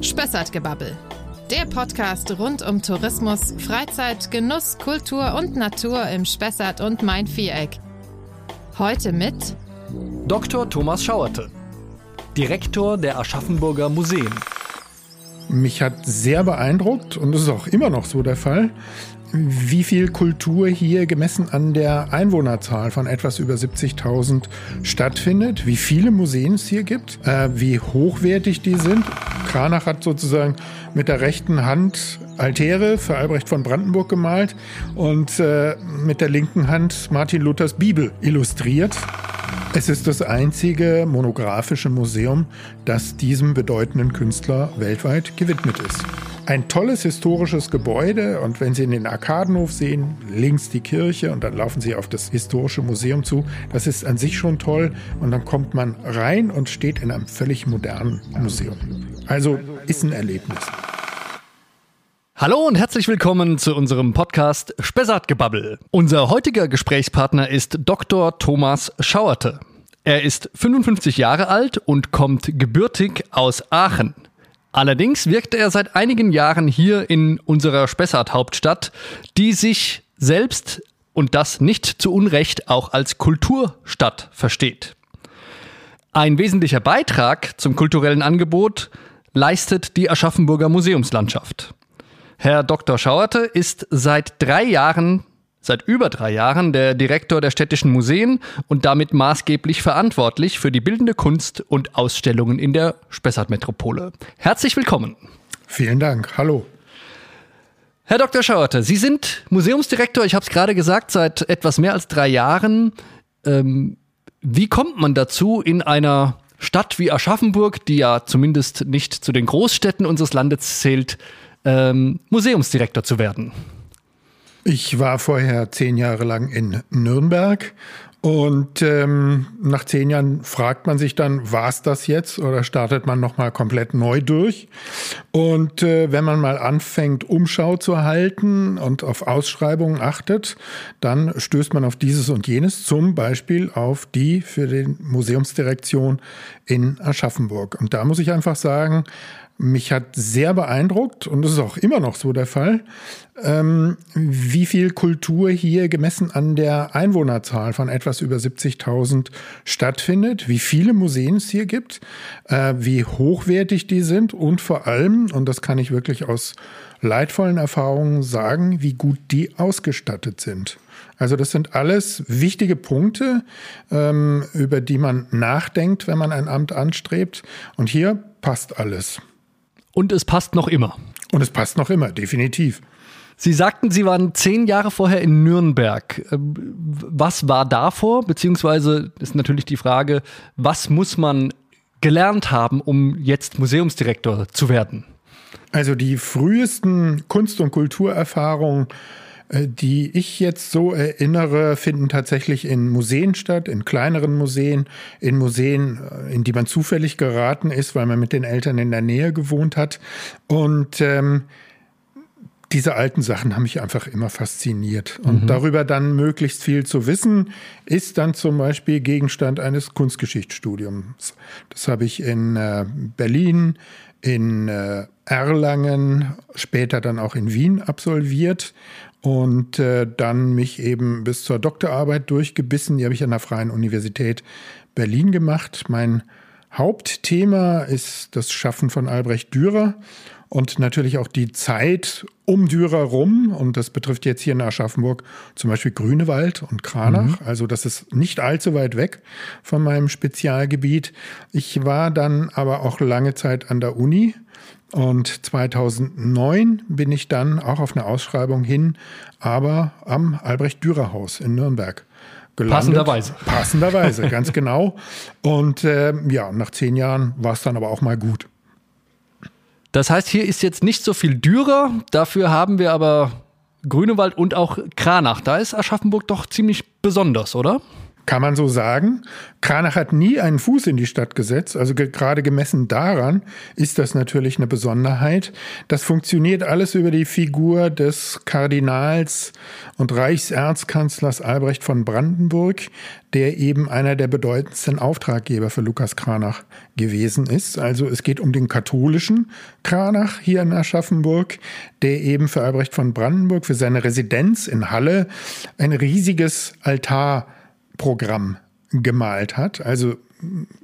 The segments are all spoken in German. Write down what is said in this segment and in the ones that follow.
Spessartgebabbel. Der Podcast rund um Tourismus, Freizeit, Genuss, Kultur und Natur im Spessart und Main-Viereck. Heute mit Dr. Thomas Schauerte, Direktor der Aschaffenburger Museen. Mich hat sehr beeindruckt, und das ist auch immer noch so der Fall, wie viel Kultur hier gemessen an der Einwohnerzahl von etwas über 70.000 stattfindet, wie viele Museen es hier gibt, äh, wie hochwertig die sind. Kranach hat sozusagen mit der rechten Hand Altäre für Albrecht von Brandenburg gemalt und äh, mit der linken Hand Martin Luthers Bibel illustriert. Es ist das einzige monographische Museum, das diesem bedeutenden Künstler weltweit gewidmet ist. Ein tolles historisches Gebäude und wenn Sie in den Arkadenhof sehen, links die Kirche und dann laufen Sie auf das historische Museum zu, das ist an sich schon toll und dann kommt man rein und steht in einem völlig modernen Museum. Also ist ein Erlebnis. Hallo und herzlich willkommen zu unserem Podcast Spessartgebabbel. Unser heutiger Gesprächspartner ist Dr. Thomas Schauerte. Er ist 55 Jahre alt und kommt gebürtig aus Aachen. Allerdings wirkt er seit einigen Jahren hier in unserer Spessart-Hauptstadt, die sich selbst und das nicht zu Unrecht auch als Kulturstadt versteht. Ein wesentlicher Beitrag zum kulturellen Angebot leistet die Aschaffenburger Museumslandschaft. Herr Dr. Schauerte ist seit drei Jahren seit über drei Jahren der Direktor der städtischen Museen und damit maßgeblich verantwortlich für die bildende Kunst und Ausstellungen in der Spessart-Metropole. Herzlich willkommen. Vielen Dank. Hallo. Herr Dr. Schauerte, Sie sind Museumsdirektor, ich habe es gerade gesagt, seit etwas mehr als drei Jahren. Ähm, wie kommt man dazu, in einer Stadt wie Aschaffenburg, die ja zumindest nicht zu den Großstädten unseres Landes zählt, ähm, Museumsdirektor zu werden? Ich war vorher zehn Jahre lang in Nürnberg und ähm, nach zehn Jahren fragt man sich dann, war es das jetzt oder startet man nochmal komplett neu durch? Und äh, wenn man mal anfängt, Umschau zu halten und auf Ausschreibungen achtet, dann stößt man auf dieses und jenes, zum Beispiel auf die für die Museumsdirektion in Aschaffenburg. Und da muss ich einfach sagen, mich hat sehr beeindruckt, und das ist auch immer noch so der Fall, ähm, wie viel Kultur hier gemessen an der Einwohnerzahl von etwas über 70.000 stattfindet, wie viele Museen es hier gibt, äh, wie hochwertig die sind und vor allem, und das kann ich wirklich aus leidvollen Erfahrungen sagen, wie gut die ausgestattet sind. Also das sind alles wichtige Punkte, ähm, über die man nachdenkt, wenn man ein Amt anstrebt. Und hier passt alles. Und es passt noch immer. Und es passt noch immer, definitiv. Sie sagten, Sie waren zehn Jahre vorher in Nürnberg. Ähm, was war davor? Beziehungsweise ist natürlich die Frage, was muss man gelernt haben, um jetzt Museumsdirektor zu werden? Also die frühesten Kunst- und Kulturerfahrungen die ich jetzt so erinnere, finden tatsächlich in Museen statt, in kleineren Museen, in Museen, äh, in die man zufällig geraten ist, weil man mit den Eltern in der Nähe gewohnt hat. Und ähm, diese alten Sachen haben mich einfach immer fasziniert. Und mhm. darüber dann möglichst viel zu wissen, ist dann zum Beispiel Gegenstand eines Kunstgeschichtsstudiums. Das habe ich in äh, Berlin, in äh, Erlangen, später dann auch in Wien absolviert und äh, dann mich eben bis zur Doktorarbeit durchgebissen. Die habe ich an der Freien Universität Berlin gemacht. Mein Hauptthema ist das Schaffen von Albrecht Dürer und natürlich auch die Zeit um Dürer rum. Und das betrifft jetzt hier in Aschaffenburg zum Beispiel Grünewald und Kranach. Mhm. Also das ist nicht allzu weit weg von meinem Spezialgebiet. Ich war dann aber auch lange Zeit an der Uni und 2009 bin ich dann auch auf eine Ausschreibung hin, aber am Albrecht-Dürer-Haus in Nürnberg. Gelandet. Passenderweise. Passenderweise, ganz genau. Und äh, ja, nach zehn Jahren war es dann aber auch mal gut. Das heißt, hier ist jetzt nicht so viel Dürer, dafür haben wir aber Grünewald und auch Kranach. Da ist Aschaffenburg doch ziemlich besonders, oder? Kann man so sagen. Kranach hat nie einen Fuß in die Stadt gesetzt. Also ge gerade gemessen daran ist das natürlich eine Besonderheit. Das funktioniert alles über die Figur des Kardinals und Reichserzkanzlers Albrecht von Brandenburg, der eben einer der bedeutendsten Auftraggeber für Lukas Kranach gewesen ist. Also es geht um den katholischen Kranach hier in Aschaffenburg, der eben für Albrecht von Brandenburg, für seine Residenz in Halle ein riesiges Altar Programm gemalt hat. Also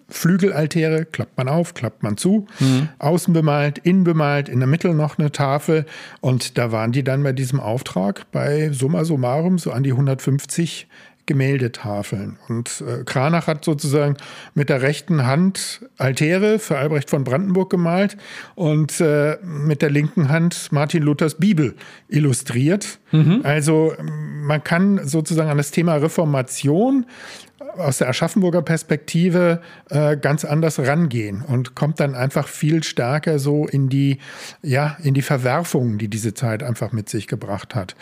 Flügelaltäre klappt man auf, klappt man zu, mhm. außen bemalt, innen bemalt, in der Mitte noch eine Tafel. Und da waren die dann bei diesem Auftrag bei summa summarum so an die 150 Gemäldetafeln. Und äh, Kranach hat sozusagen mit der rechten Hand Altäre für Albrecht von Brandenburg gemalt und äh, mit der linken Hand Martin Luthers Bibel illustriert. Mhm. Also man kann sozusagen an das Thema Reformation aus der Aschaffenburger Perspektive äh, ganz anders rangehen und kommt dann einfach viel stärker so in die, ja, in die Verwerfungen, die diese Zeit einfach mit sich gebracht hat.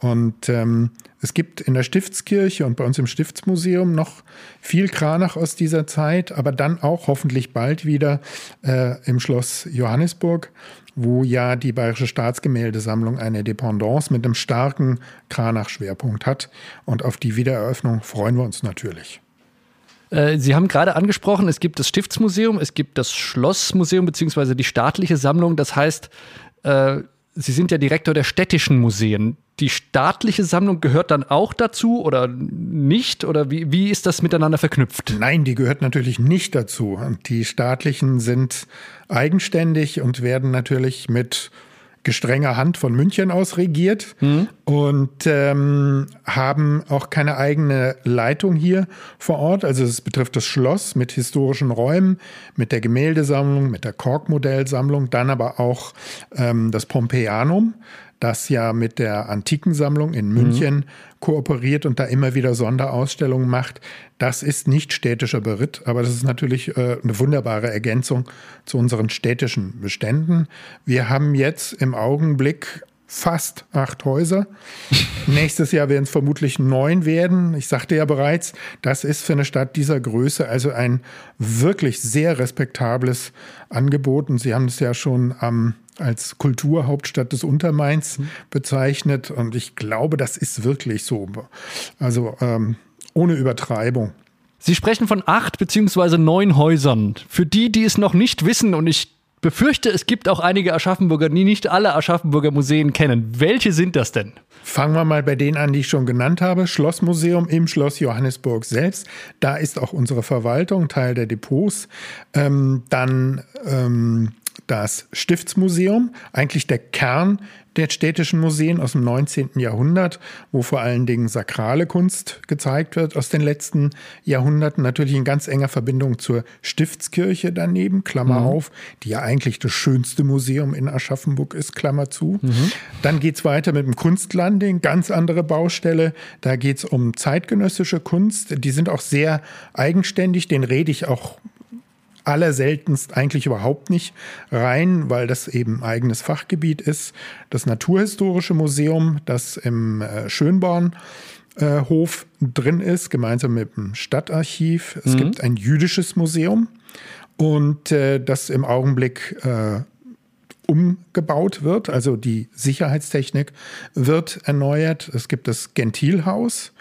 Und ähm, es gibt in der Stiftskirche und bei uns im Stiftsmuseum noch viel Kranach aus dieser Zeit, aber dann auch hoffentlich bald wieder äh, im Schloss Johannesburg, wo ja die Bayerische Staatsgemäldesammlung eine Dependance mit einem starken Kranach-Schwerpunkt hat. Und auf die Wiedereröffnung freuen wir uns natürlich. Äh, Sie haben gerade angesprochen, es gibt das Stiftsmuseum, es gibt das Schlossmuseum beziehungsweise die staatliche Sammlung. Das heißt, äh, Sie sind ja Direktor der städtischen Museen. Die staatliche Sammlung gehört dann auch dazu oder nicht? Oder wie, wie ist das miteinander verknüpft? Nein, die gehört natürlich nicht dazu. Die staatlichen sind eigenständig und werden natürlich mit gestrenger Hand von München aus regiert mhm. und ähm, haben auch keine eigene Leitung hier vor Ort. Also es betrifft das Schloss mit historischen Räumen, mit der Gemäldesammlung, mit der Korkmodellsammlung, dann aber auch ähm, das Pompeianum das ja mit der Antikensammlung in München mhm. kooperiert und da immer wieder Sonderausstellungen macht. Das ist nicht städtischer Beritt, aber das ist natürlich äh, eine wunderbare Ergänzung zu unseren städtischen Beständen. Wir haben jetzt im Augenblick fast acht Häuser. Nächstes Jahr werden es vermutlich neun werden. Ich sagte ja bereits, das ist für eine Stadt dieser Größe also ein wirklich sehr respektables Angebot. Und Sie haben es ja schon am als Kulturhauptstadt des Untermains mhm. bezeichnet. Und ich glaube, das ist wirklich so. Also ähm, ohne Übertreibung. Sie sprechen von acht beziehungsweise neun Häusern. Für die, die es noch nicht wissen, und ich befürchte, es gibt auch einige Aschaffenburger, die nicht alle Aschaffenburger Museen kennen. Welche sind das denn? Fangen wir mal bei denen an, die ich schon genannt habe. Schlossmuseum im Schloss Johannesburg selbst. Da ist auch unsere Verwaltung, Teil der Depots. Ähm, dann ähm, das Stiftsmuseum, eigentlich der Kern der städtischen Museen aus dem 19. Jahrhundert, wo vor allen Dingen sakrale Kunst gezeigt wird aus den letzten Jahrhunderten. Natürlich in ganz enger Verbindung zur Stiftskirche daneben, Klammer mhm. auf, die ja eigentlich das schönste Museum in Aschaffenburg ist, Klammer zu. Mhm. Dann es weiter mit dem Kunstlanding, ganz andere Baustelle. Da geht es um zeitgenössische Kunst. Die sind auch sehr eigenständig, den rede ich auch allerseltenst eigentlich überhaupt nicht rein, weil das eben eigenes Fachgebiet ist. Das Naturhistorische Museum, das im äh, Schönborn äh, Hof drin ist, gemeinsam mit dem Stadtarchiv. Es mhm. gibt ein jüdisches Museum und äh, das im Augenblick äh, umgebaut wird. Also die Sicherheitstechnik wird erneuert. Es gibt das Gentilhaus,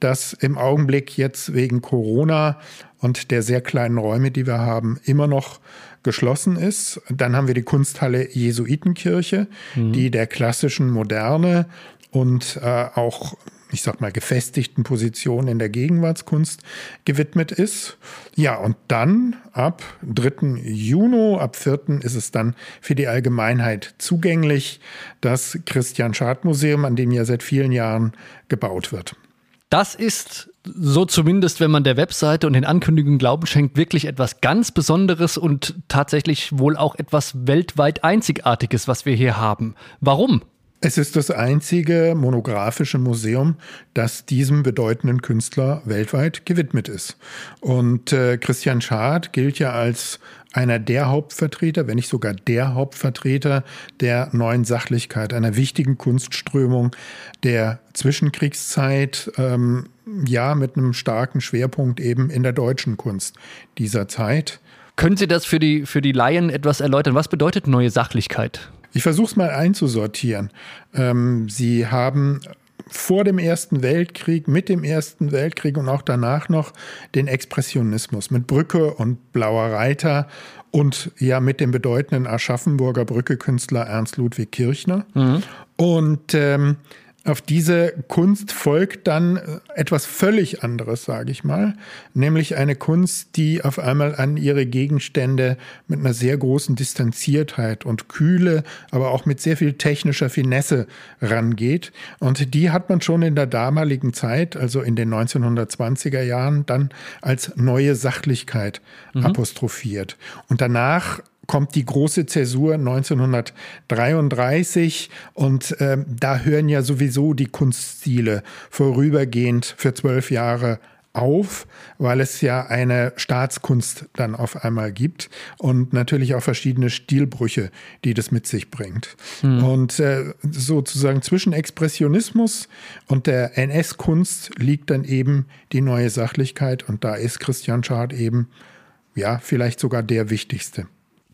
das im Augenblick jetzt wegen Corona und der sehr kleinen Räume, die wir haben, immer noch geschlossen ist. Dann haben wir die Kunsthalle Jesuitenkirche, mhm. die der klassischen Moderne und äh, auch ich sag mal, gefestigten Position in der Gegenwartskunst gewidmet ist. Ja, und dann ab 3. Juni, ab 4. ist es dann für die Allgemeinheit zugänglich, das Christian Schad Museum, an dem ja seit vielen Jahren gebaut wird. Das ist so zumindest, wenn man der Webseite und den Ankündigungen Glauben schenkt, wirklich etwas ganz Besonderes und tatsächlich wohl auch etwas weltweit Einzigartiges, was wir hier haben. Warum? Es ist das einzige monographische Museum, das diesem bedeutenden Künstler weltweit gewidmet ist. Und äh, Christian Schad gilt ja als einer der Hauptvertreter, wenn nicht sogar der Hauptvertreter der neuen Sachlichkeit, einer wichtigen Kunstströmung der Zwischenkriegszeit, ähm, ja, mit einem starken Schwerpunkt eben in der deutschen Kunst dieser Zeit. Können Sie das für die, für die Laien etwas erläutern? Was bedeutet neue Sachlichkeit? Ich versuche es mal einzusortieren. Ähm, Sie haben vor dem Ersten Weltkrieg, mit dem Ersten Weltkrieg und auch danach noch den Expressionismus mit Brücke und Blauer Reiter und ja mit dem bedeutenden Aschaffenburger Brücke-Künstler Ernst Ludwig Kirchner. Mhm. Und ähm, auf diese Kunst folgt dann äh, etwas völlig anderes, sage ich mal, nämlich eine Kunst, die auf einmal an ihre Gegenstände mit einer sehr großen Distanziertheit und Kühle, aber auch mit sehr viel technischer Finesse rangeht. Und die hat man schon in der damaligen Zeit, also in den 1920er Jahren, dann als neue Sachlichkeit mhm. apostrophiert. Und danach kommt die große Zäsur 1933 und äh, da hören ja sowieso die Kunststile vorübergehend für zwölf Jahre auf, weil es ja eine Staatskunst dann auf einmal gibt und natürlich auch verschiedene Stilbrüche, die das mit sich bringt. Hm. Und äh, sozusagen zwischen Expressionismus und der NS-Kunst liegt dann eben die neue Sachlichkeit und da ist Christian Schad eben, ja, vielleicht sogar der wichtigste.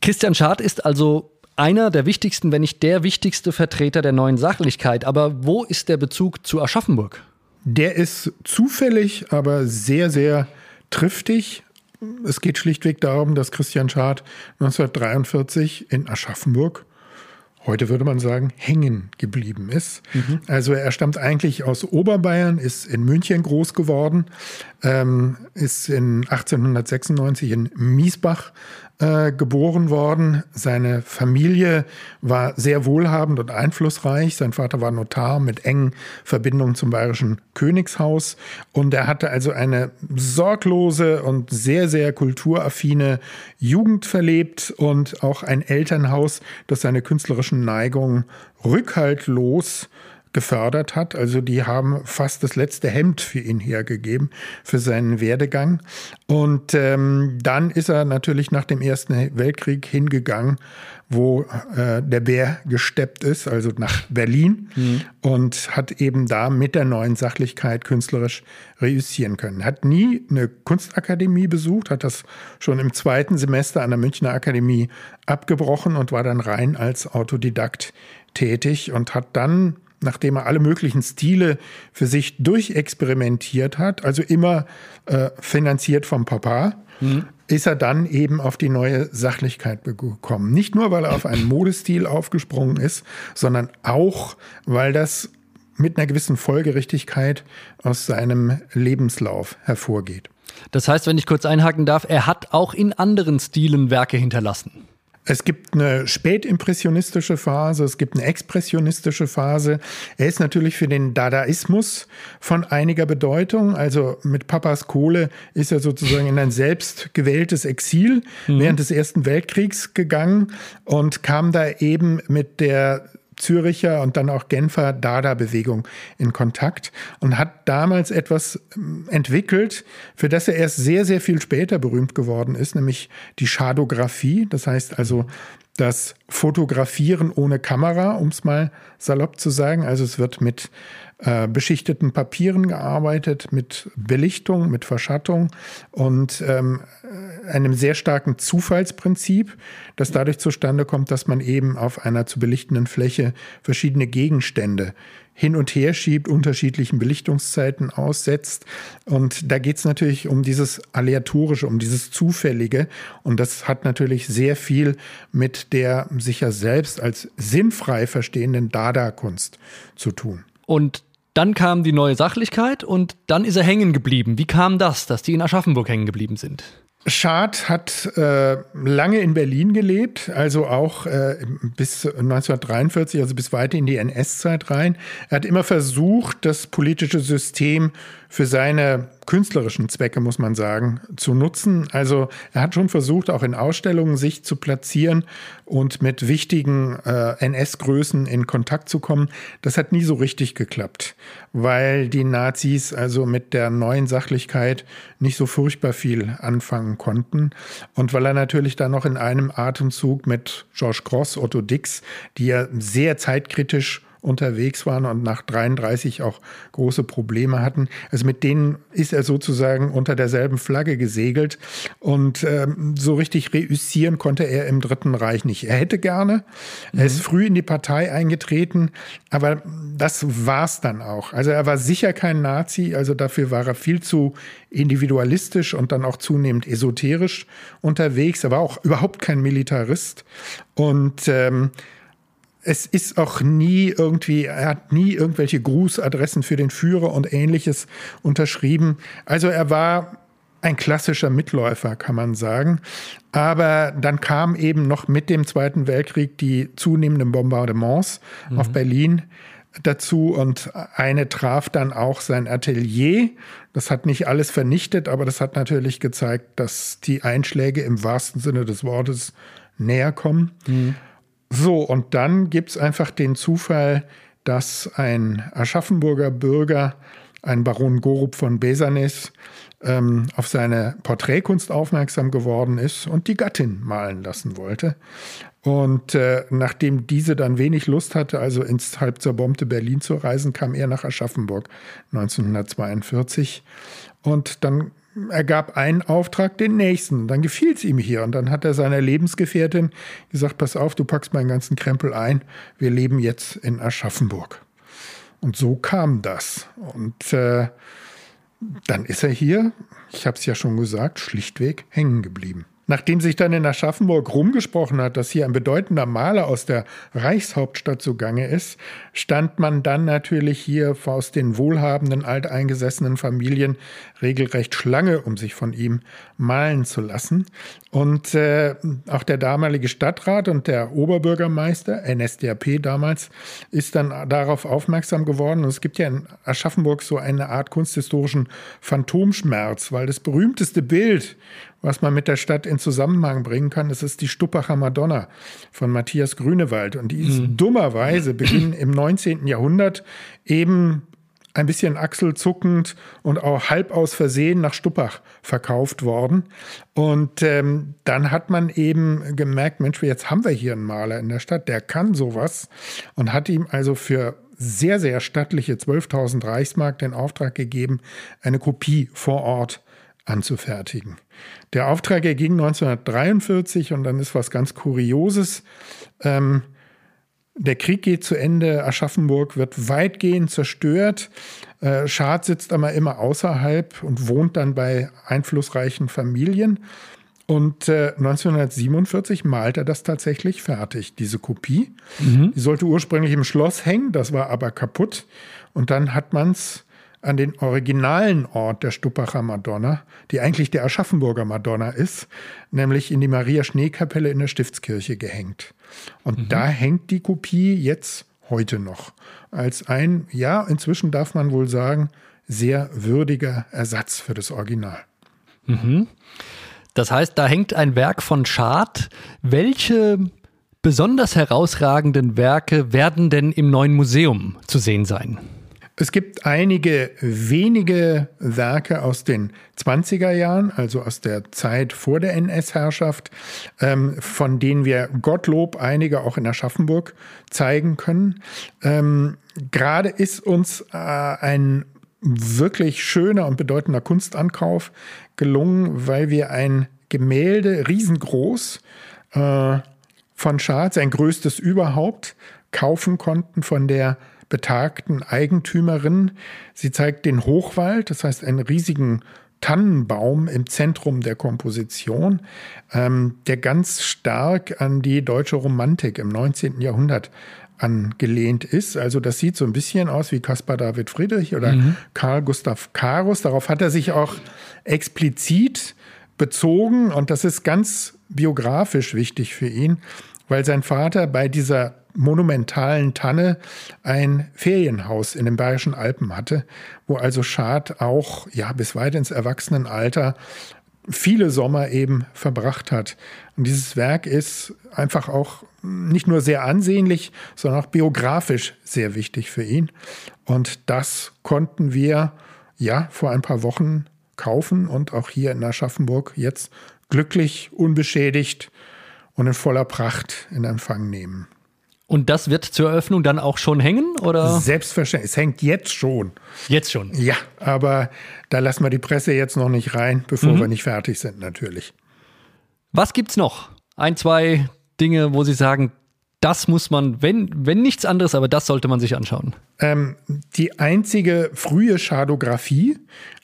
Christian Schad ist also einer der wichtigsten, wenn nicht der wichtigste Vertreter der neuen Sachlichkeit. Aber wo ist der Bezug zu Aschaffenburg? Der ist zufällig, aber sehr, sehr triftig. Es geht schlichtweg darum, dass Christian Schad 1943 in Aschaffenburg heute würde man sagen, hängen geblieben ist. Mhm. Also er stammt eigentlich aus Oberbayern, ist in München groß geworden, ähm, ist in 1896 in Miesbach äh, geboren worden. Seine Familie war sehr wohlhabend und einflussreich. Sein Vater war Notar mit engen Verbindungen zum bayerischen Königshaus. Und er hatte also eine sorglose und sehr, sehr kulturaffine Jugend verlebt und auch ein Elternhaus, das seine künstlerischen Neigungen rückhaltlos gefördert hat. Also die haben fast das letzte Hemd für ihn hergegeben, für seinen Werdegang. Und ähm, dann ist er natürlich nach dem Ersten Weltkrieg hingegangen, wo äh, der Bär gesteppt ist, also nach Berlin mhm. und hat eben da mit der neuen Sachlichkeit künstlerisch reüssieren können. Hat nie eine Kunstakademie besucht, hat das schon im zweiten Semester an der Münchner Akademie abgebrochen und war dann rein als Autodidakt tätig und hat dann nachdem er alle möglichen Stile für sich durchexperimentiert hat, also immer äh, finanziert vom Papa, mhm. ist er dann eben auf die neue Sachlichkeit gekommen. Nicht nur, weil er auf einen Modestil aufgesprungen ist, sondern auch, weil das mit einer gewissen Folgerichtigkeit aus seinem Lebenslauf hervorgeht. Das heißt, wenn ich kurz einhaken darf, er hat auch in anderen Stilen Werke hinterlassen. Es gibt eine spätimpressionistische Phase, es gibt eine expressionistische Phase. Er ist natürlich für den Dadaismus von einiger Bedeutung. Also mit Papas Kohle ist er sozusagen in ein selbst gewähltes Exil mhm. während des Ersten Weltkriegs gegangen und kam da eben mit der Züricher und dann auch Genfer Dada-Bewegung in Kontakt und hat damals etwas ähm, entwickelt, für das er erst sehr, sehr viel später berühmt geworden ist, nämlich die Schadographie. Das heißt also das Fotografieren ohne Kamera, um es mal salopp zu sagen. Also es wird mit äh, beschichteten Papieren gearbeitet, mit Belichtung, mit Verschattung und ähm, einem sehr starken Zufallsprinzip, das dadurch zustande kommt, dass man eben auf einer zu belichtenden Fläche verschiedene Gegenstände hin und her schiebt, unterschiedlichen Belichtungszeiten aussetzt. Und da geht es natürlich um dieses Aleatorische, um dieses Zufällige. Und das hat natürlich sehr viel mit der sich ja selbst als sinnfrei verstehenden Dada-Kunst zu tun. Und dann kam die neue Sachlichkeit und dann ist er hängen geblieben. Wie kam das, dass die in Aschaffenburg hängen geblieben sind? Schad hat äh, lange in Berlin gelebt, also auch äh, bis 1943, also bis weit in die NS-Zeit rein. Er hat immer versucht, das politische System für seine künstlerischen Zwecke, muss man sagen, zu nutzen. Also er hat schon versucht, auch in Ausstellungen sich zu platzieren und mit wichtigen äh, NS-Größen in Kontakt zu kommen. Das hat nie so richtig geklappt, weil die Nazis also mit der neuen Sachlichkeit nicht so furchtbar viel anfangen konnten. Und weil er natürlich dann noch in einem Atemzug mit George Cross, Otto Dix, die ja sehr zeitkritisch unterwegs waren und nach 33 auch große Probleme hatten. Also mit denen ist er sozusagen unter derselben Flagge gesegelt und ähm, so richtig reüssieren konnte er im Dritten Reich nicht. Er hätte gerne, mhm. er ist mhm. früh in die Partei eingetreten, aber das war's dann auch. Also er war sicher kein Nazi, also dafür war er viel zu individualistisch und dann auch zunehmend esoterisch unterwegs. Er war auch überhaupt kein Militarist und ähm, es ist auch nie irgendwie, er hat nie irgendwelche Grußadressen für den Führer und ähnliches unterschrieben. Also er war ein klassischer Mitläufer, kann man sagen. Aber dann kam eben noch mit dem Zweiten Weltkrieg die zunehmenden Bombardements mhm. auf Berlin dazu und eine traf dann auch sein Atelier. Das hat nicht alles vernichtet, aber das hat natürlich gezeigt, dass die Einschläge im wahrsten Sinne des Wortes näher kommen. Mhm. So, und dann gibt es einfach den Zufall, dass ein Aschaffenburger Bürger, ein Baron Gorup von Besanis, ähm, auf seine Porträtkunst aufmerksam geworden ist und die Gattin malen lassen wollte. Und äh, nachdem diese dann wenig Lust hatte, also ins halb zerbombte Berlin zu reisen, kam er nach Aschaffenburg 1942. Und dann er gab einen Auftrag den nächsten. Dann gefiel es ihm hier. Und dann hat er seiner Lebensgefährtin gesagt, pass auf, du packst meinen ganzen Krempel ein. Wir leben jetzt in Aschaffenburg. Und so kam das. Und äh, dann ist er hier, ich habe es ja schon gesagt, schlichtweg hängen geblieben. Nachdem sich dann in Aschaffenburg rumgesprochen hat, dass hier ein bedeutender Maler aus der Reichshauptstadt zugange ist, stand man dann natürlich hier aus den wohlhabenden, alteingesessenen Familien regelrecht Schlange, um sich von ihm malen zu lassen. Und äh, auch der damalige Stadtrat und der Oberbürgermeister, NSDAP damals, ist dann darauf aufmerksam geworden. Und es gibt ja in Aschaffenburg so eine Art kunsthistorischen Phantomschmerz, weil das berühmteste Bild, was man mit der Stadt in Zusammenhang bringen kann. Das ist die Stuppacher Madonna von Matthias Grünewald. Und die ist mhm. dummerweise Beginn im 19. Jahrhundert eben ein bisschen achselzuckend und auch halb aus Versehen nach Stuppach verkauft worden. Und ähm, dann hat man eben gemerkt, Mensch, jetzt haben wir hier einen Maler in der Stadt, der kann sowas und hat ihm also für sehr, sehr stattliche 12.000 Reichsmark den Auftrag gegeben, eine Kopie vor Ort anzufertigen. Der Auftrag erging 1943 und dann ist was ganz Kurioses. Ähm, der Krieg geht zu Ende, Aschaffenburg wird weitgehend zerstört. Äh, Schad sitzt aber immer außerhalb und wohnt dann bei einflussreichen Familien. Und äh, 1947 malt er das tatsächlich fertig, diese Kopie. Mhm. Die sollte ursprünglich im Schloss hängen, das war aber kaputt. Und dann hat man es an den originalen Ort der Stuppacher Madonna, die eigentlich der Aschaffenburger Madonna ist, nämlich in die Maria-Schnee-Kapelle in der Stiftskirche gehängt. Und mhm. da hängt die Kopie jetzt heute noch als ein, ja, inzwischen darf man wohl sagen, sehr würdiger Ersatz für das Original. Mhm. Das heißt, da hängt ein Werk von Schad. Welche besonders herausragenden Werke werden denn im neuen Museum zu sehen sein? Es gibt einige wenige Werke aus den 20er Jahren, also aus der Zeit vor der NS-Herrschaft, ähm, von denen wir Gottlob einige auch in Aschaffenburg zeigen können. Ähm, Gerade ist uns äh, ein wirklich schöner und bedeutender Kunstankauf gelungen, weil wir ein Gemälde riesengroß äh, von Schatz, ein größtes überhaupt, kaufen konnten von der betagten Eigentümerin. Sie zeigt den Hochwald, das heißt einen riesigen Tannenbaum im Zentrum der Komposition, ähm, der ganz stark an die deutsche Romantik im 19. Jahrhundert angelehnt ist. Also das sieht so ein bisschen aus wie Caspar David Friedrich oder mhm. Karl Gustav Karus. Darauf hat er sich auch explizit bezogen und das ist ganz biografisch wichtig für ihn, weil sein Vater bei dieser monumentalen Tanne ein Ferienhaus in den Bayerischen Alpen hatte, wo also Schad auch ja bis weit ins Erwachsenenalter viele Sommer eben verbracht hat. Und dieses Werk ist einfach auch nicht nur sehr ansehnlich, sondern auch biografisch sehr wichtig für ihn. Und das konnten wir ja vor ein paar Wochen kaufen und auch hier in Aschaffenburg jetzt glücklich, unbeschädigt und in voller Pracht in Empfang nehmen. Und das wird zur Eröffnung dann auch schon hängen, oder? Selbstverständlich. Es hängt jetzt schon. Jetzt schon. Ja, aber da lassen wir die Presse jetzt noch nicht rein, bevor mhm. wir nicht fertig sind, natürlich. Was gibt's noch? Ein, zwei Dinge, wo Sie sagen, das muss man, wenn, wenn nichts anderes, aber das sollte man sich anschauen. Ähm, die einzige frühe Schadographie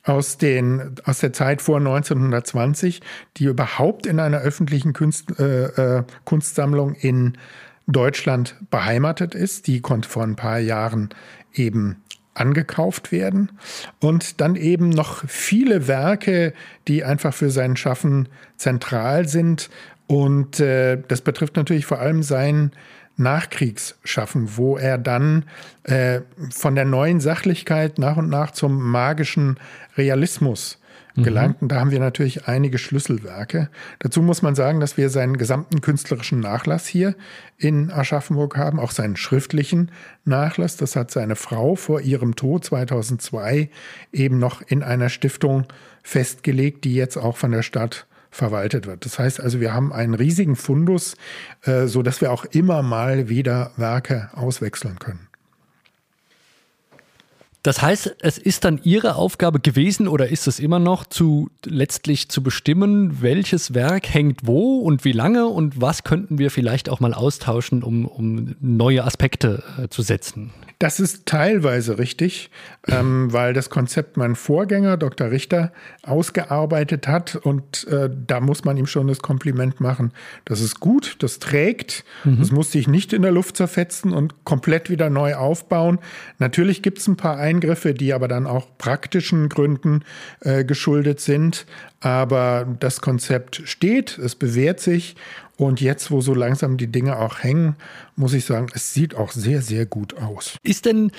aus, den, aus der Zeit vor 1920, die überhaupt in einer öffentlichen Kunst, äh, äh, Kunstsammlung in Deutschland beheimatet ist, die konnte vor ein paar Jahren eben angekauft werden. Und dann eben noch viele Werke, die einfach für sein Schaffen zentral sind, und äh, das betrifft natürlich vor allem sein Nachkriegsschaffen, wo er dann äh, von der neuen Sachlichkeit nach und nach zum magischen Realismus mhm. gelangt. Und da haben wir natürlich einige Schlüsselwerke. Dazu muss man sagen, dass wir seinen gesamten künstlerischen Nachlass hier in Aschaffenburg haben, auch seinen schriftlichen Nachlass. Das hat seine Frau vor ihrem Tod 2002 eben noch in einer Stiftung festgelegt, die jetzt auch von der Stadt verwaltet wird. Das heißt also, wir haben einen riesigen Fundus, äh, so dass wir auch immer mal wieder Werke auswechseln können. Das heißt, es ist dann Ihre Aufgabe gewesen oder ist es immer noch, zu, letztlich zu bestimmen, welches Werk hängt wo und wie lange und was könnten wir vielleicht auch mal austauschen, um, um neue Aspekte äh, zu setzen? Das ist teilweise richtig, ähm, weil das Konzept mein Vorgänger, Dr. Richter, ausgearbeitet hat. Und äh, da muss man ihm schon das Kompliment machen. Das ist gut, das trägt. Mhm. Das muss sich nicht in der Luft zerfetzen und komplett wieder neu aufbauen. Natürlich gibt es ein paar Eingriffe, die aber dann auch praktischen Gründen äh, geschuldet sind. Aber das Konzept steht, es bewährt sich und jetzt, wo so langsam die Dinge auch hängen, muss ich sagen, es sieht auch sehr, sehr gut aus. Ist denn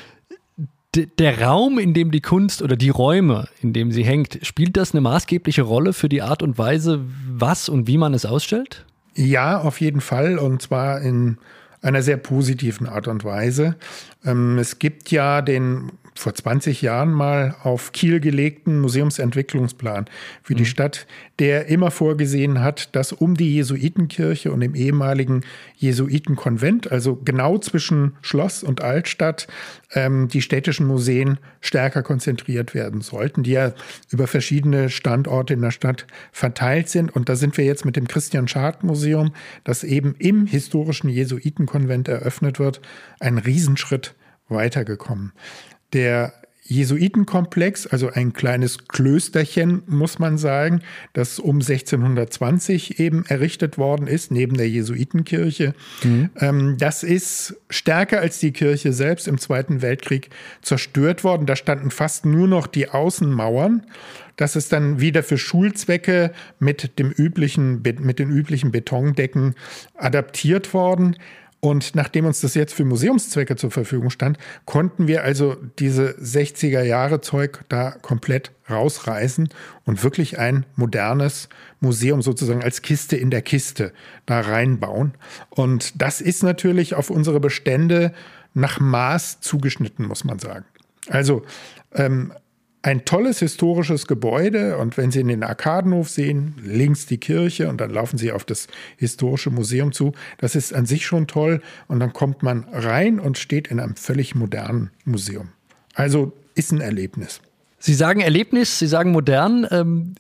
der Raum, in dem die Kunst oder die Räume, in dem sie hängt, spielt das eine maßgebliche Rolle für die Art und Weise, was und wie man es ausstellt? Ja, auf jeden Fall. Und zwar in einer sehr positiven Art und Weise. Ähm, es gibt ja den vor 20 Jahren mal auf Kiel gelegten Museumsentwicklungsplan für die mhm. Stadt, der immer vorgesehen hat, dass um die Jesuitenkirche und dem ehemaligen Jesuitenkonvent, also genau zwischen Schloss und Altstadt, ähm, die städtischen Museen stärker konzentriert werden sollten, die ja über verschiedene Standorte in der Stadt verteilt sind. Und da sind wir jetzt mit dem Christian Schad Museum, das eben im historischen Jesuitenkonvent eröffnet wird, ein Riesenschritt weitergekommen. Der Jesuitenkomplex, also ein kleines Klösterchen, muss man sagen, das um 1620 eben errichtet worden ist, neben der Jesuitenkirche. Mhm. Ähm, das ist stärker als die Kirche selbst im Zweiten Weltkrieg zerstört worden. Da standen fast nur noch die Außenmauern. Das ist dann wieder für Schulzwecke mit, dem üblichen, mit den üblichen Betondecken adaptiert worden. Und nachdem uns das jetzt für Museumszwecke zur Verfügung stand, konnten wir also diese 60er Jahre Zeug da komplett rausreißen und wirklich ein modernes Museum sozusagen als Kiste in der Kiste da reinbauen. Und das ist natürlich auf unsere Bestände nach Maß zugeschnitten, muss man sagen. Also ähm, ein tolles historisches Gebäude und wenn Sie in den Arkadenhof sehen, links die Kirche und dann laufen Sie auf das historische Museum zu, das ist an sich schon toll und dann kommt man rein und steht in einem völlig modernen Museum. Also ist ein Erlebnis. Sie sagen Erlebnis, Sie sagen modern. Ähm,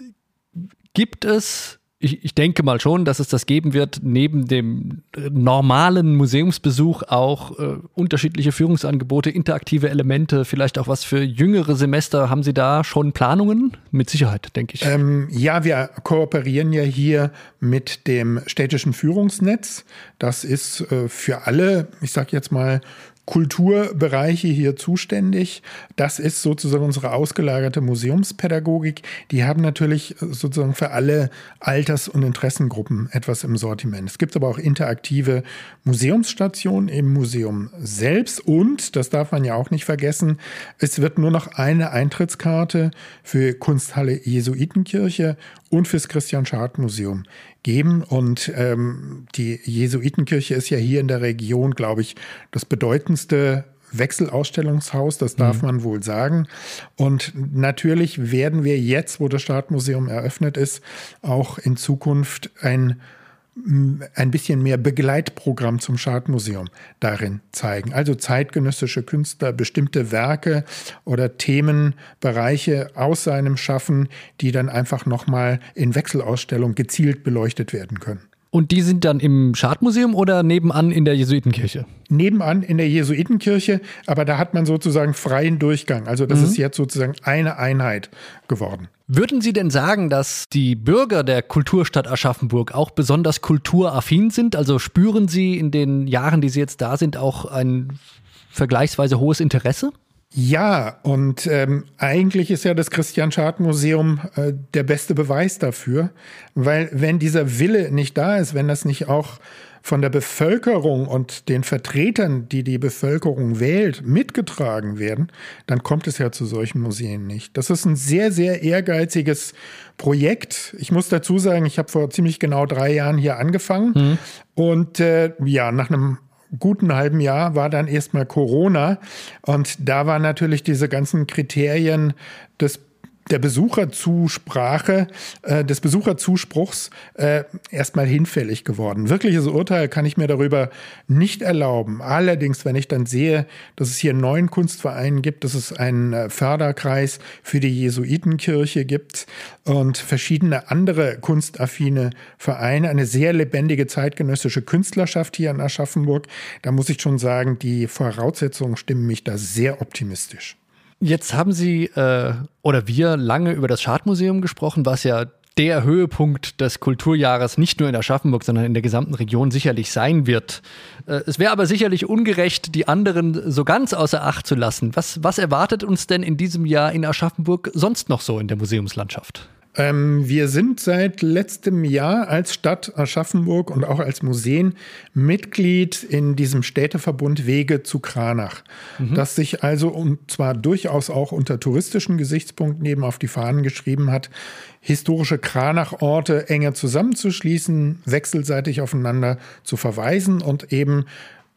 gibt es ich, ich denke mal schon, dass es das geben wird, neben dem normalen Museumsbesuch auch äh, unterschiedliche Führungsangebote, interaktive Elemente, vielleicht auch was für jüngere Semester. Haben Sie da schon Planungen? Mit Sicherheit, denke ich. Ähm, ja, wir kooperieren ja hier mit dem städtischen Führungsnetz. Das ist äh, für alle, ich sage jetzt mal, Kulturbereiche hier zuständig. Das ist sozusagen unsere ausgelagerte Museumspädagogik. Die haben natürlich sozusagen für alle Alters- und Interessengruppen etwas im Sortiment. Es gibt aber auch interaktive Museumsstationen im Museum selbst und, das darf man ja auch nicht vergessen, es wird nur noch eine Eintrittskarte für Kunsthalle Jesuitenkirche und fürs Christian Schad Museum geben. Und ähm, die Jesuitenkirche ist ja hier in der Region, glaube ich, das bedeutendste Wechselausstellungshaus, das darf mhm. man wohl sagen. Und natürlich werden wir jetzt, wo das Stadtmuseum eröffnet ist, auch in Zukunft ein ein bisschen mehr Begleitprogramm zum Schadmuseum darin zeigen. Also zeitgenössische Künstler, bestimmte Werke oder Themenbereiche aus seinem Schaffen, die dann einfach nochmal in Wechselausstellung gezielt beleuchtet werden können. Und die sind dann im Schadmuseum oder nebenan in der Jesuitenkirche? Nebenan in der Jesuitenkirche, aber da hat man sozusagen freien Durchgang. Also das mhm. ist jetzt sozusagen eine Einheit geworden. Würden Sie denn sagen, dass die Bürger der Kulturstadt Aschaffenburg auch besonders kulturaffin sind? Also spüren Sie in den Jahren, die Sie jetzt da sind, auch ein vergleichsweise hohes Interesse? Ja, und ähm, eigentlich ist ja das Christian Schad Museum äh, der beste Beweis dafür, weil wenn dieser Wille nicht da ist, wenn das nicht auch von der Bevölkerung und den Vertretern, die die Bevölkerung wählt, mitgetragen werden, dann kommt es ja zu solchen Museen nicht. Das ist ein sehr, sehr ehrgeiziges Projekt. Ich muss dazu sagen, ich habe vor ziemlich genau drei Jahren hier angefangen mhm. und äh, ja, nach einem guten halben Jahr war dann erstmal Corona und da waren natürlich diese ganzen Kriterien des der Besucherzusprache, äh, des Besucherzuspruchs äh, erstmal hinfällig geworden. Wirkliches Urteil kann ich mir darüber nicht erlauben. Allerdings, wenn ich dann sehe, dass es hier neun Kunstvereinen gibt, dass es einen äh, Förderkreis für die Jesuitenkirche gibt und verschiedene andere kunstaffine Vereine, eine sehr lebendige zeitgenössische Künstlerschaft hier in Aschaffenburg, da muss ich schon sagen, die Voraussetzungen stimmen mich da sehr optimistisch. Jetzt haben Sie äh, oder wir lange über das Schadmuseum gesprochen, was ja der Höhepunkt des Kulturjahres nicht nur in Aschaffenburg, sondern in der gesamten Region sicherlich sein wird. Äh, es wäre aber sicherlich ungerecht, die anderen so ganz außer Acht zu lassen. Was, was erwartet uns denn in diesem Jahr in Aschaffenburg sonst noch so in der Museumslandschaft? Ähm, wir sind seit letztem Jahr als Stadt Aschaffenburg und auch als Museen Mitglied in diesem Städteverbund Wege zu Kranach, mhm. das sich also und zwar durchaus auch unter touristischen Gesichtspunkten eben auf die Fahnen geschrieben hat, historische Kranach-Orte enger zusammenzuschließen, wechselseitig aufeinander zu verweisen und eben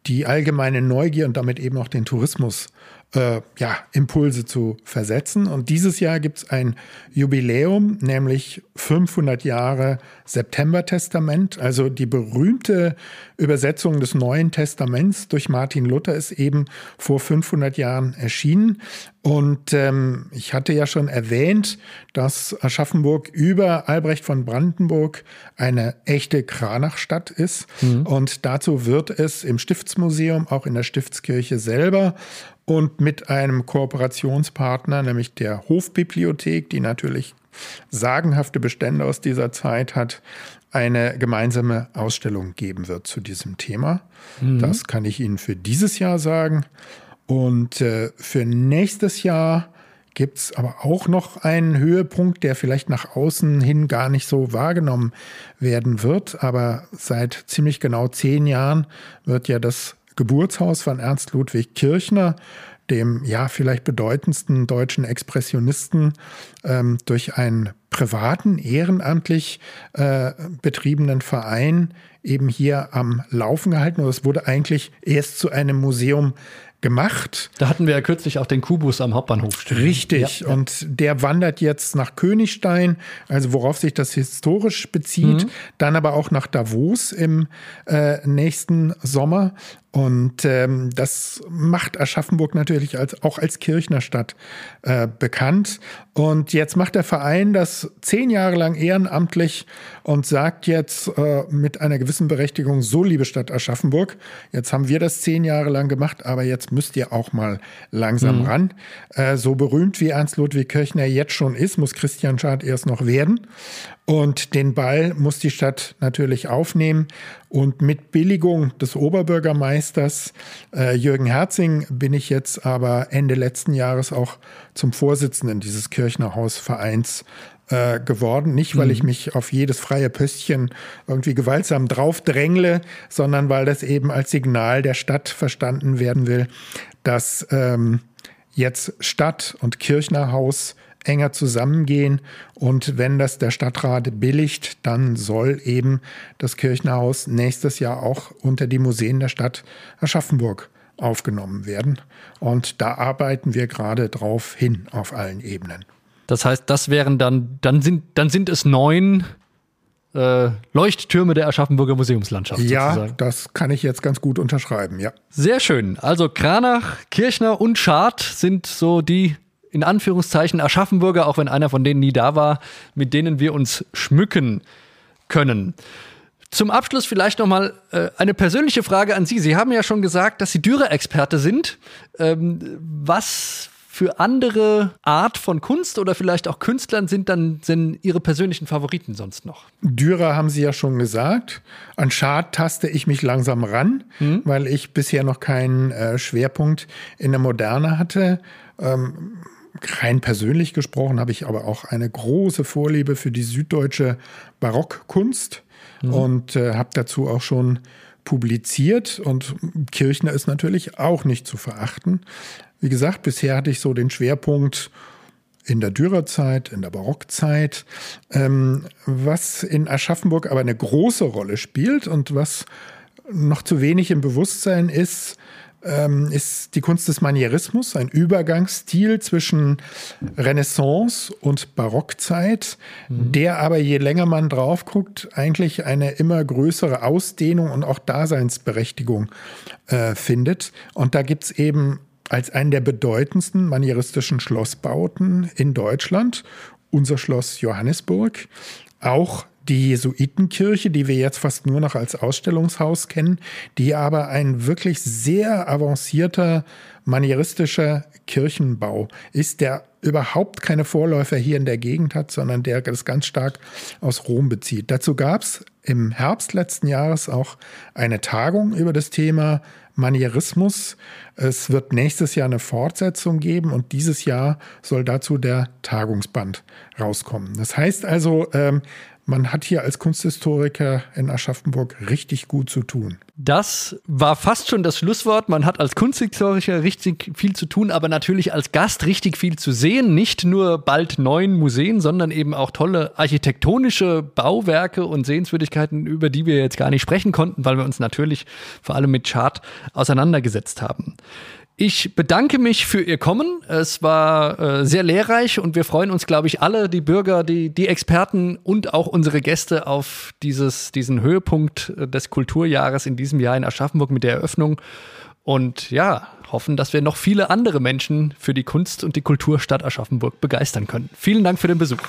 die allgemeine Neugier und damit eben auch den Tourismus äh, ja, Impulse zu versetzen. Und dieses Jahr gibt es ein Jubiläum, nämlich 500 Jahre September-Testament. Also die berühmte Übersetzung des Neuen Testaments durch Martin Luther ist eben vor 500 Jahren erschienen. Und ähm, ich hatte ja schon erwähnt, dass Aschaffenburg über Albrecht von Brandenburg eine echte Kranachstadt ist. Mhm. Und dazu wird es im Stiftsmuseum, auch in der Stiftskirche selber und mit einem Kooperationspartner, nämlich der Hofbibliothek, die natürlich sagenhafte Bestände aus dieser Zeit hat, eine gemeinsame Ausstellung geben wird zu diesem Thema. Mhm. Das kann ich Ihnen für dieses Jahr sagen. Und äh, für nächstes Jahr gibt es aber auch noch einen Höhepunkt, der vielleicht nach außen hin gar nicht so wahrgenommen werden wird. Aber seit ziemlich genau zehn Jahren wird ja das Geburtshaus von Ernst Ludwig Kirchner, dem ja vielleicht bedeutendsten deutschen Expressionisten, ähm, durch einen privaten, ehrenamtlich äh, betriebenen Verein eben hier am Laufen gehalten. Und es wurde eigentlich erst zu einem Museum gemacht. Da hatten wir ja kürzlich auch den Kubus am Hauptbahnhof stehen. Richtig. Ja, ja. Und der wandert jetzt nach Königstein, also worauf sich das historisch bezieht, mhm. dann aber auch nach Davos im äh, nächsten Sommer. Und ähm, das macht Aschaffenburg natürlich als, auch als Kirchnerstadt äh, bekannt. Und jetzt macht der Verein das zehn Jahre lang ehrenamtlich und sagt jetzt äh, mit einer gewissen Berechtigung, so liebe Stadt Aschaffenburg, jetzt haben wir das zehn Jahre lang gemacht, aber jetzt jetzt müsst ihr auch mal langsam mhm. ran. Äh, so berühmt wie Ernst Ludwig Kirchner jetzt schon ist, muss Christian Schad erst noch werden. Und den Ball muss die Stadt natürlich aufnehmen. Und mit Billigung des Oberbürgermeisters äh, Jürgen Herzing bin ich jetzt aber Ende letzten Jahres auch zum Vorsitzenden dieses Kirchnerhausvereins äh, geworden. Nicht, weil ich mhm. mich auf jedes freie Pöstchen irgendwie gewaltsam draufdrängle, sondern weil das eben als Signal der Stadt verstanden werden will, dass ähm, jetzt Stadt und Kirchnerhaus enger zusammengehen. Und wenn das der Stadtrat billigt, dann soll eben das Kirchenhaus nächstes Jahr auch unter die Museen der Stadt Aschaffenburg aufgenommen werden. Und da arbeiten wir gerade drauf hin auf allen Ebenen. Das heißt, das wären dann, dann sind, dann sind es neun äh, Leuchttürme der Aschaffenburger Museumslandschaft. Ja, sozusagen. das kann ich jetzt ganz gut unterschreiben, ja. Sehr schön. Also Kranach, Kirchner und Schad sind so die in Anführungszeichen Aschaffenburger, auch wenn einer von denen nie da war, mit denen wir uns schmücken können. Zum Abschluss vielleicht nochmal äh, eine persönliche Frage an Sie. Sie haben ja schon gesagt, dass Sie Dürer-Experte sind. Ähm, was für andere Art von Kunst oder vielleicht auch Künstlern sind dann sind Ihre persönlichen Favoriten sonst noch? Dürer haben Sie ja schon gesagt. An Schad taste ich mich langsam ran, mhm. weil ich bisher noch keinen äh, Schwerpunkt in der Moderne hatte. Ähm, rein persönlich gesprochen habe ich aber auch eine große Vorliebe für die süddeutsche Barockkunst mhm. und äh, habe dazu auch schon publiziert und Kirchner ist natürlich auch nicht zu verachten. Wie gesagt, bisher hatte ich so den Schwerpunkt in der Dürerzeit, in der Barockzeit, ähm, was in Aschaffenburg aber eine große Rolle spielt und was noch zu wenig im Bewusstsein ist, ähm, ist die Kunst des Manierismus, ein Übergangsstil zwischen Renaissance und Barockzeit, mhm. der aber je länger man drauf guckt, eigentlich eine immer größere Ausdehnung und auch Daseinsberechtigung äh, findet. Und da gibt es eben als einen der bedeutendsten manieristischen Schlossbauten in Deutschland unser Schloss Johannesburg, auch die Jesuitenkirche, die wir jetzt fast nur noch als Ausstellungshaus kennen, die aber ein wirklich sehr avancierter manieristischer Kirchenbau ist, der überhaupt keine Vorläufer hier in der Gegend hat, sondern der das ganz stark aus Rom bezieht. Dazu gab es im Herbst letzten Jahres auch eine Tagung über das Thema Manierismus. Es wird nächstes Jahr eine Fortsetzung geben und dieses Jahr soll dazu der Tagungsband rauskommen. Das heißt also, ähm, man hat hier als Kunsthistoriker in Aschaffenburg richtig gut zu tun. Das war fast schon das Schlusswort. Man hat als Kunsthistoriker richtig viel zu tun, aber natürlich als Gast richtig viel zu sehen. Nicht nur bald neun Museen, sondern eben auch tolle architektonische Bauwerke und Sehenswürdigkeiten, über die wir jetzt gar nicht sprechen konnten, weil wir uns natürlich vor allem mit Chart auseinandergesetzt haben. Ich bedanke mich für Ihr Kommen. Es war äh, sehr lehrreich und wir freuen uns, glaube ich, alle, die Bürger, die, die Experten und auch unsere Gäste auf dieses, diesen Höhepunkt äh, des Kulturjahres in diesem Jahr in Aschaffenburg mit der Eröffnung. Und ja, hoffen, dass wir noch viele andere Menschen für die Kunst und die Kulturstadt Aschaffenburg begeistern können. Vielen Dank für den Besuch.